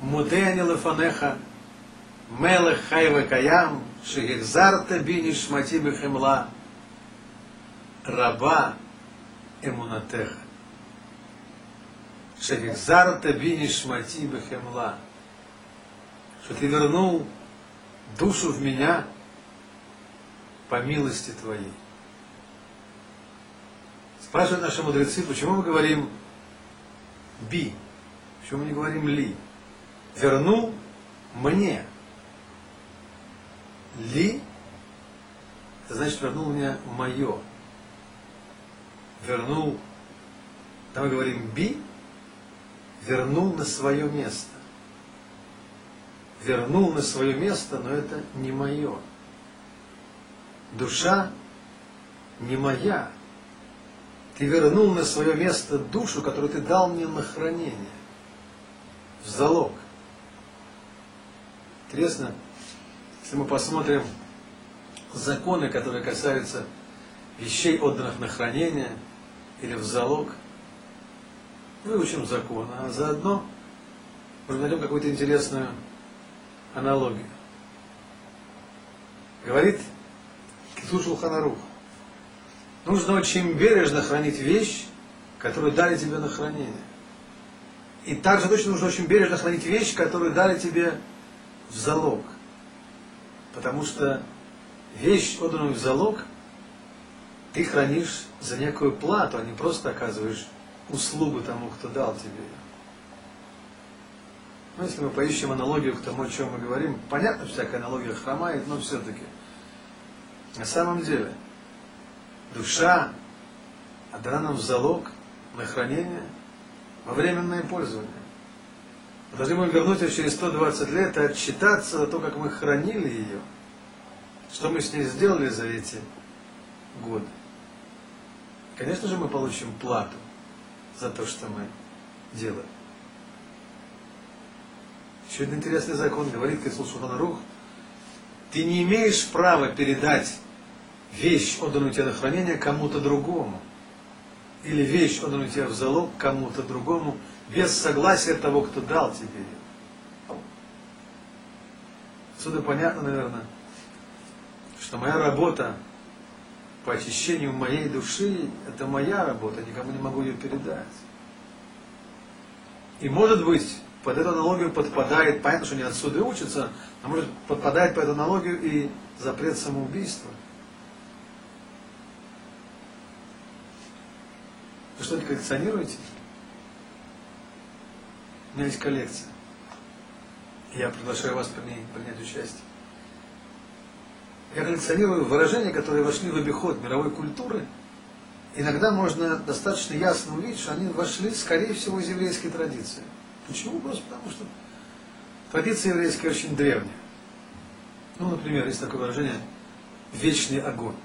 мудеяни лефанеха, мелех хайве каям, шегехзарта бини шмати бехемла, раба эмунатеха. Шегехзарта бини шмати бехемла. Что ты вернул душу в меня по милости твоей. Спрашивают наши мудрецы, почему мы говорим би, почему мы не говорим ли. Вернул мне. Ли, это значит вернул мне мое. Вернул, там мы говорим би, вернул на свое место. Вернул на свое место, но это не мое. Душа не моя. Ты вернул на свое место душу, которую ты дал мне на хранение, в залог. Интересно, если мы посмотрим законы, которые касаются вещей, отданных на хранение или в залог, выучим закон, а заодно может найдем какую-то интересную аналогию. Говорит Киту Шулханарух, нужно очень бережно хранить вещь, которую дали тебе на хранение. И также точно нужно очень бережно хранить вещь, которую дали тебе в залог. Потому что вещь, отданную в залог, ты хранишь за некую плату, а не просто оказываешь услугу тому, кто дал тебе ее. Ну, если мы поищем аналогию к тому, о чем мы говорим, понятно, всякая аналогия хромает, но все-таки. На самом деле, душа отдана нам в залог на хранение во временное пользование. Мы должны будем вернуть ее через 120 лет и отчитаться за то, как мы хранили ее, что мы с ней сделали за эти годы. Конечно же, мы получим плату за то, что мы делаем. Еще один интересный закон говорит Кисул Шуханарух, ты не имеешь права передать вещь, отданную тебе на хранение, кому-то другому. Или вещь, отданную тебе в залог кому-то другому, без согласия того, кто дал тебе ее. Отсюда понятно, наверное, что моя работа по очищению моей души, это моя работа, никому не могу ее передать. И может быть, под эту аналогию подпадает, понятно, что не отсюда и учится, а может подпадает под эту аналогию и запрет самоубийства. Вы что-нибудь коллекционируете? У меня есть коллекция. Я приглашаю вас при принять участие. Я коллекционирую выражения, которые вошли в обиход мировой культуры. Иногда можно достаточно ясно увидеть, что они вошли, скорее всего, из еврейской традиции. Почему? Просто потому что традиция еврейская очень древняя. Ну, например, есть такое выражение «вечный огонь».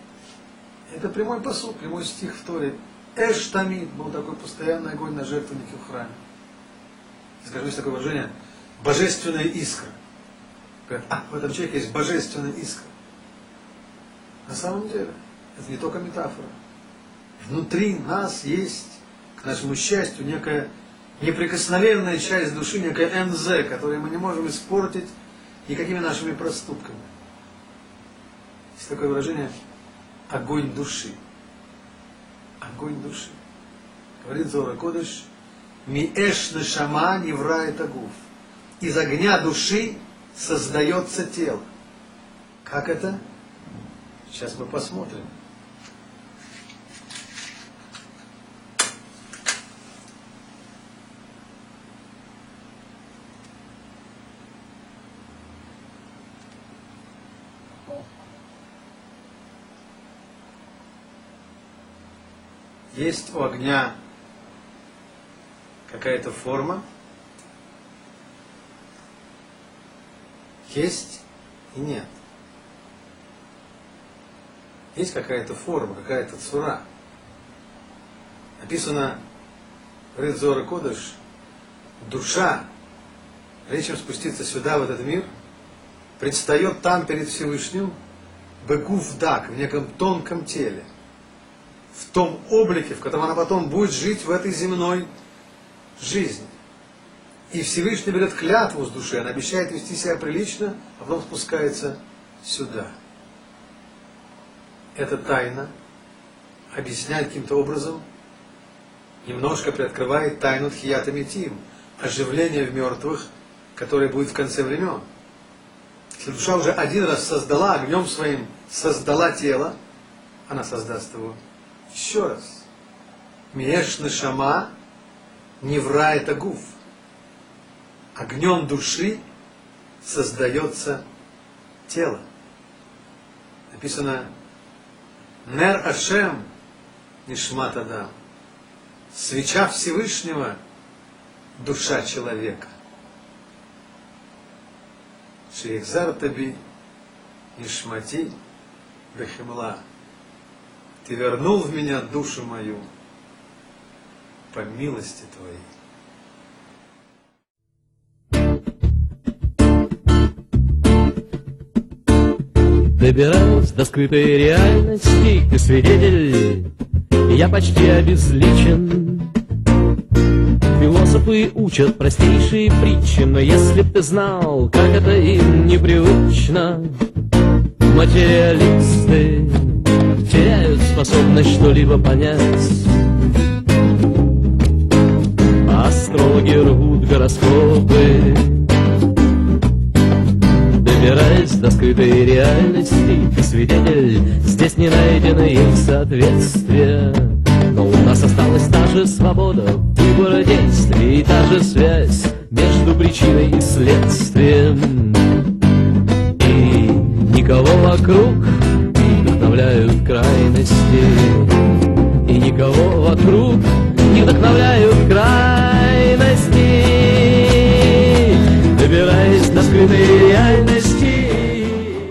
Это прямой посыл, прямой стих в Торе. Эштамид был такой постоянный огонь на жертвеннике в храме. Скажем, есть такое выражение «божественная искра». Говорят, а, в этом человеке есть божественная искра. На самом деле, это не только метафора. Внутри нас есть, к нашему счастью, некая неприкосновенная часть души, некая НЗ, которую мы не можем испортить никакими нашими проступками. Есть такое выражение огонь души. Огонь души. Говорит Зора Кодыш, Миэш шама неврает агуф. Из огня души создается тело. Как это? Сейчас мы посмотрим. Есть у огня какая-то форма, есть и нет. Есть какая-то форма, какая-то цура. Написано в Ридзора Кодыш, душа, прежде чем спуститься сюда, в этот мир, предстает там перед Всевышним Бегув Дак, в неком тонком теле – в том облике, в котором она потом будет жить в этой земной жизни. И Всевышний берет клятву с души, он обещает вести себя прилично, а потом спускается сюда. Это тайна объясняет каким-то образом, немножко приоткрывает тайну Тхията Митим, оживление в мертвых, которое будет в конце времен. Если душа уже один раз создала, огнем своим создала тело, она создаст его еще раз. Меш шама невра это гуф. Огнем души создается тело. Написано Нер Ашем Нишмат Адам. Свеча Всевышнего – душа человека. Шейхзар Таби Нишмати Бехемла. Ты вернул в меня душу мою по милости Твоей. Добираюсь до скрытой реальности, ты свидетель, я почти обезличен. Философы учат простейшие притчи, но если б ты знал, как это им непривычно, материалисты способность что-либо понять. Астрологи рвут гороскопы, Добираясь до скрытой реальности, ты свидетель, здесь не найдено ей соответствия. Но у нас осталась та же свобода выбора действий и та же связь между причиной и следствием. И никого вокруг не вдохновляют крайности, и никого вокруг не вдохновляют крайности. Добираясь до реальности,